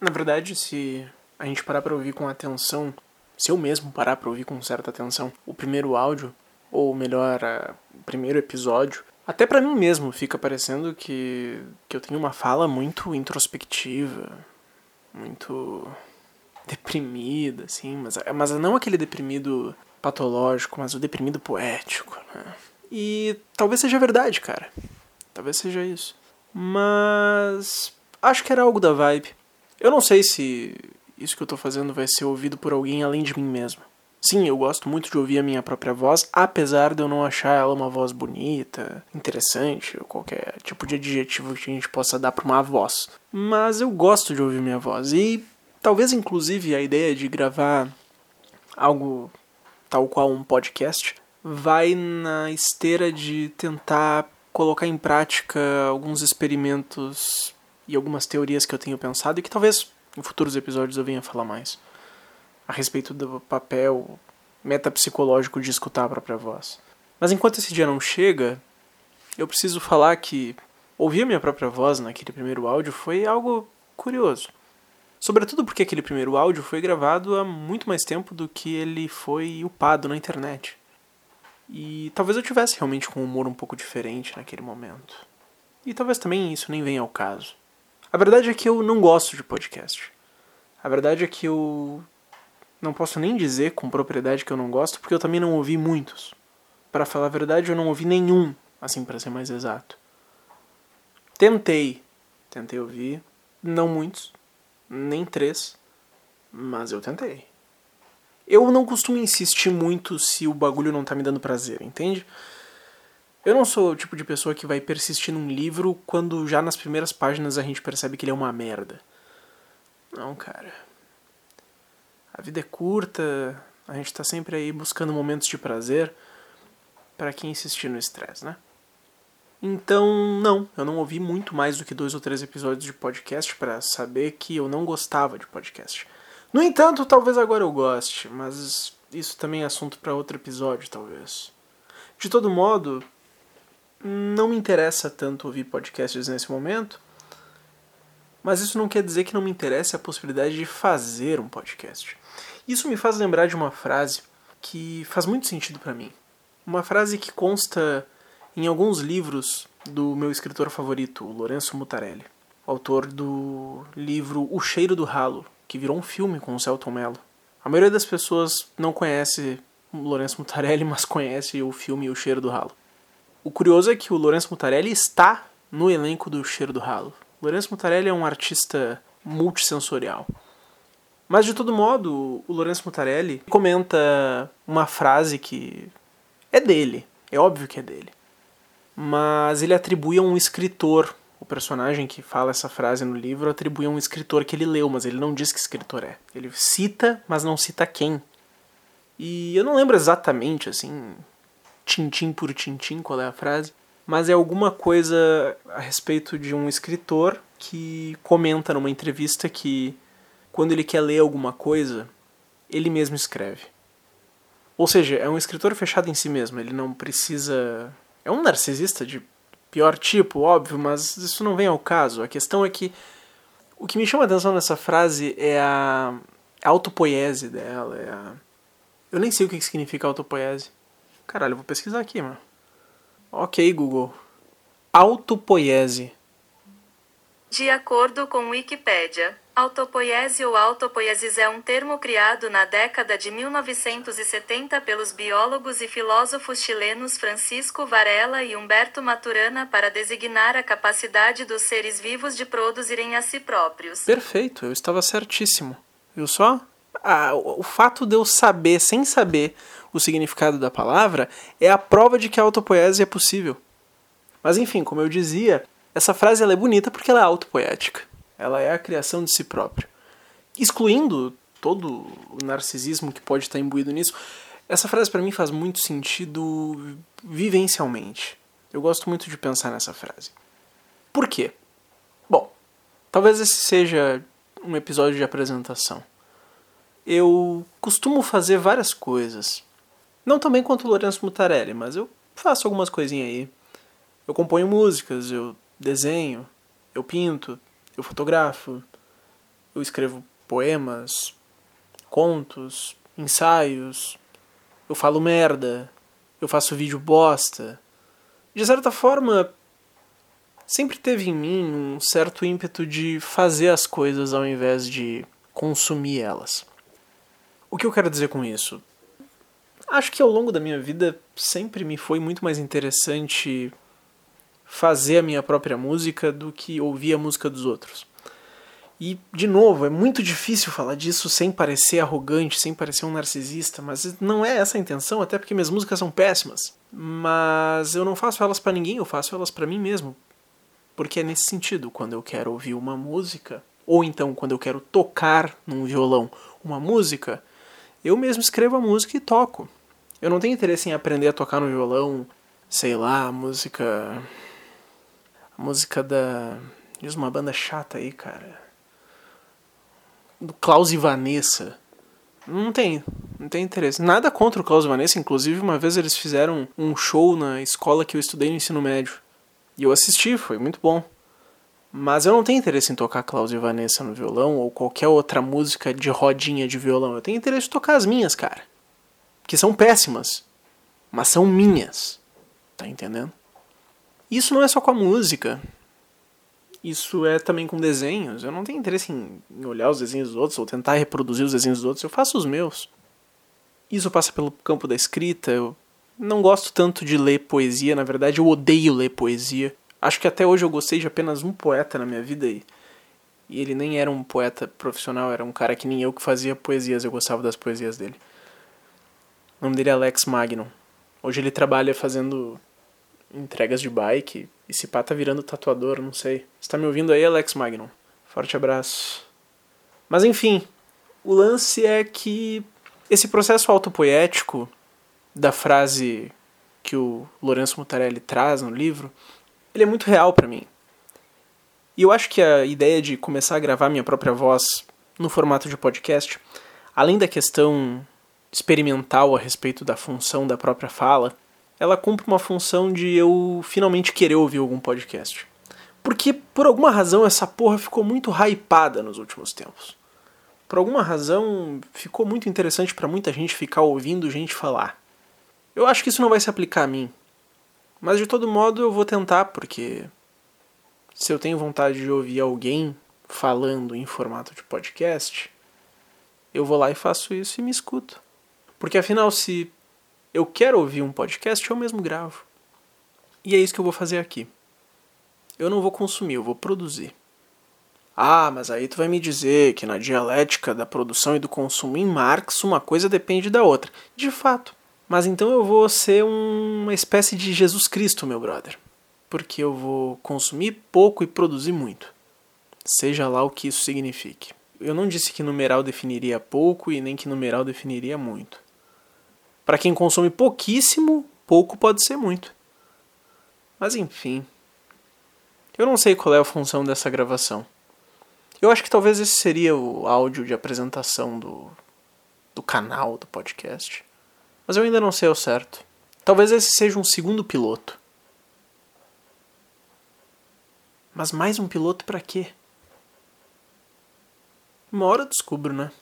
Na verdade, se a gente parar para ouvir com atenção, se eu mesmo parar para ouvir com certa atenção, o primeiro áudio, ou melhor, o primeiro episódio, até para mim mesmo fica parecendo que, que eu tenho uma fala muito introspectiva, muito deprimida, assim, mas, mas não aquele deprimido patológico, mas o deprimido poético, né? E talvez seja verdade, cara. Talvez seja isso. Mas acho que era algo da vibe. Eu não sei se isso que eu tô fazendo vai ser ouvido por alguém além de mim mesmo. Sim, eu gosto muito de ouvir a minha própria voz, apesar de eu não achar ela uma voz bonita, interessante, ou qualquer tipo de adjetivo que a gente possa dar para uma voz. Mas eu gosto de ouvir minha voz e talvez inclusive a ideia de gravar algo tal qual um podcast vai na esteira de tentar colocar em prática alguns experimentos e algumas teorias que eu tenho pensado e que talvez em futuros episódios eu venha falar mais a respeito do papel metapsicológico de escutar a própria voz. Mas enquanto esse dia não chega, eu preciso falar que ouvir a minha própria voz naquele primeiro áudio foi algo curioso. Sobretudo porque aquele primeiro áudio foi gravado há muito mais tempo do que ele foi upado na internet. E talvez eu tivesse realmente com um humor um pouco diferente naquele momento. E talvez também isso nem venha ao caso. A verdade é que eu não gosto de podcast. A verdade é que eu não posso nem dizer com propriedade que eu não gosto, porque eu também não ouvi muitos. Para falar a verdade, eu não ouvi nenhum, assim para ser mais exato. Tentei, tentei ouvir, não muitos, nem três, mas eu tentei. Eu não costumo insistir muito se o bagulho não tá me dando prazer, entende? Eu não sou o tipo de pessoa que vai persistir num livro quando já nas primeiras páginas a gente percebe que ele é uma merda. Não, cara. A vida é curta, a gente está sempre aí buscando momentos de prazer. Para quem insistir no estresse, né? Então, não, eu não ouvi muito mais do que dois ou três episódios de podcast para saber que eu não gostava de podcast. No entanto, talvez agora eu goste, mas isso também é assunto para outro episódio, talvez. De todo modo, não me interessa tanto ouvir podcasts nesse momento, mas isso não quer dizer que não me interesse a possibilidade de fazer um podcast. Isso me faz lembrar de uma frase que faz muito sentido para mim. Uma frase que consta em alguns livros do meu escritor favorito, Lourenço Mutarelli, autor do livro O Cheiro do Ralo, que virou um filme com o Celton Mello. A maioria das pessoas não conhece Lourenço Mutarelli, mas conhece o filme O Cheiro do Ralo. O curioso é que o Lourenço Mutarelli está no elenco do Cheiro do Ralo. O Lourenço Mutarelli é um artista multissensorial. Mas de todo modo, o Lourenço Mutarelli comenta uma frase que é dele, é óbvio que é dele. Mas ele atribui a um escritor, o personagem que fala essa frase no livro atribui a um escritor que ele leu, mas ele não diz que escritor é. Ele cita, mas não cita quem. E eu não lembro exatamente, assim, tintim por tintim qual é a frase, mas é alguma coisa a respeito de um escritor que comenta numa entrevista que quando ele quer ler alguma coisa, ele mesmo escreve. Ou seja, é um escritor fechado em si mesmo, ele não precisa. É um narcisista de pior tipo, óbvio, mas isso não vem ao caso. A questão é que o que me chama a atenção nessa frase é a, autopoiese dela. É a... Eu nem sei o que significa autopoiese. Caralho, eu vou pesquisar aqui, mano. Ok, Google. Autopoiese. De acordo com Wikipedia, Autopoiese ou autopoiesis é um termo criado na década de 1970 pelos biólogos e filósofos chilenos Francisco Varela e Humberto Maturana para designar a capacidade dos seres vivos de produzirem a si próprios. Perfeito, eu estava certíssimo. Viu só? Ah, o fato de eu saber, sem saber o significado da palavra, é a prova de que a autopoiese é possível. Mas enfim, como eu dizia, essa frase é bonita porque ela é autopoética. Ela é a criação de si próprio. Excluindo todo o narcisismo que pode estar imbuído nisso, essa frase para mim faz muito sentido vivencialmente. Eu gosto muito de pensar nessa frase. Por quê? Bom, talvez esse seja um episódio de apresentação. Eu costumo fazer várias coisas. Não também quanto o Lourenço Mutarelli, mas eu faço algumas coisinhas aí. Eu componho músicas, eu desenho, eu pinto, eu fotografo, Eu escrevo poemas, contos, ensaios, eu falo merda, eu faço vídeo bosta. De certa forma, sempre teve em mim um certo ímpeto de fazer as coisas ao invés de consumir elas. O que eu quero dizer com isso? Acho que ao longo da minha vida sempre me foi muito mais interessante fazer a minha própria música do que ouvir a música dos outros. E, de novo, é muito difícil falar disso sem parecer arrogante, sem parecer um narcisista, mas não é essa a intenção, até porque minhas músicas são péssimas. Mas eu não faço elas para ninguém, eu faço elas para mim mesmo. Porque é nesse sentido, quando eu quero ouvir uma música, ou então quando eu quero tocar num violão uma música, eu mesmo escrevo a música e toco. Eu não tenho interesse em aprender a tocar no violão, sei lá, a música. A música da. Diz uma banda chata aí, cara. Do Klaus e Vanessa. Não tem, não tem interesse. Nada contra o Klaus e Vanessa, inclusive uma vez eles fizeram um show na escola que eu estudei no ensino médio. E eu assisti, foi muito bom. Mas eu não tenho interesse em tocar Klaus e Vanessa no violão ou qualquer outra música de rodinha de violão. Eu tenho interesse em tocar as minhas, cara que são péssimas, mas são minhas. Tá entendendo? Isso não é só com a música. Isso é também com desenhos. Eu não tenho interesse em olhar os desenhos dos outros ou tentar reproduzir os desenhos dos outros. Eu faço os meus. Isso passa pelo campo da escrita. Eu não gosto tanto de ler poesia. Na verdade, eu odeio ler poesia. Acho que até hoje eu gostei de apenas um poeta na minha vida e, e ele nem era um poeta profissional, era um cara que nem eu que fazia poesias. Eu gostava das poesias dele. O nome dele é Alex Magnum. Hoje ele trabalha fazendo entregas de bike. E se pá tá virando tatuador, não sei. Você tá me ouvindo aí, Alex Magnum? Forte abraço. Mas enfim, o lance é que esse processo autopoético da frase que o Lourenço Mutarelli traz no livro, ele é muito real para mim. E eu acho que a ideia de começar a gravar minha própria voz no formato de podcast, além da questão experimental a respeito da função da própria fala, ela cumpre uma função de eu finalmente querer ouvir algum podcast. Porque por alguma razão essa porra ficou muito hypada nos últimos tempos. Por alguma razão ficou muito interessante para muita gente ficar ouvindo gente falar. Eu acho que isso não vai se aplicar a mim. Mas de todo modo eu vou tentar, porque se eu tenho vontade de ouvir alguém falando em formato de podcast, eu vou lá e faço isso e me escuto. Porque afinal, se eu quero ouvir um podcast, eu mesmo gravo. E é isso que eu vou fazer aqui. Eu não vou consumir, eu vou produzir. Ah, mas aí tu vai me dizer que na dialética da produção e do consumo em Marx uma coisa depende da outra. De fato. Mas então eu vou ser uma espécie de Jesus Cristo, meu brother. Porque eu vou consumir pouco e produzir muito. Seja lá o que isso signifique. Eu não disse que numeral definiria pouco e nem que numeral definiria muito. Para quem consome pouquíssimo, pouco pode ser muito. Mas enfim. Eu não sei qual é a função dessa gravação. Eu acho que talvez esse seria o áudio de apresentação do, do canal do podcast. Mas eu ainda não sei ao certo. Talvez esse seja um segundo piloto. Mas mais um piloto para quê? Uma hora eu descubro, né?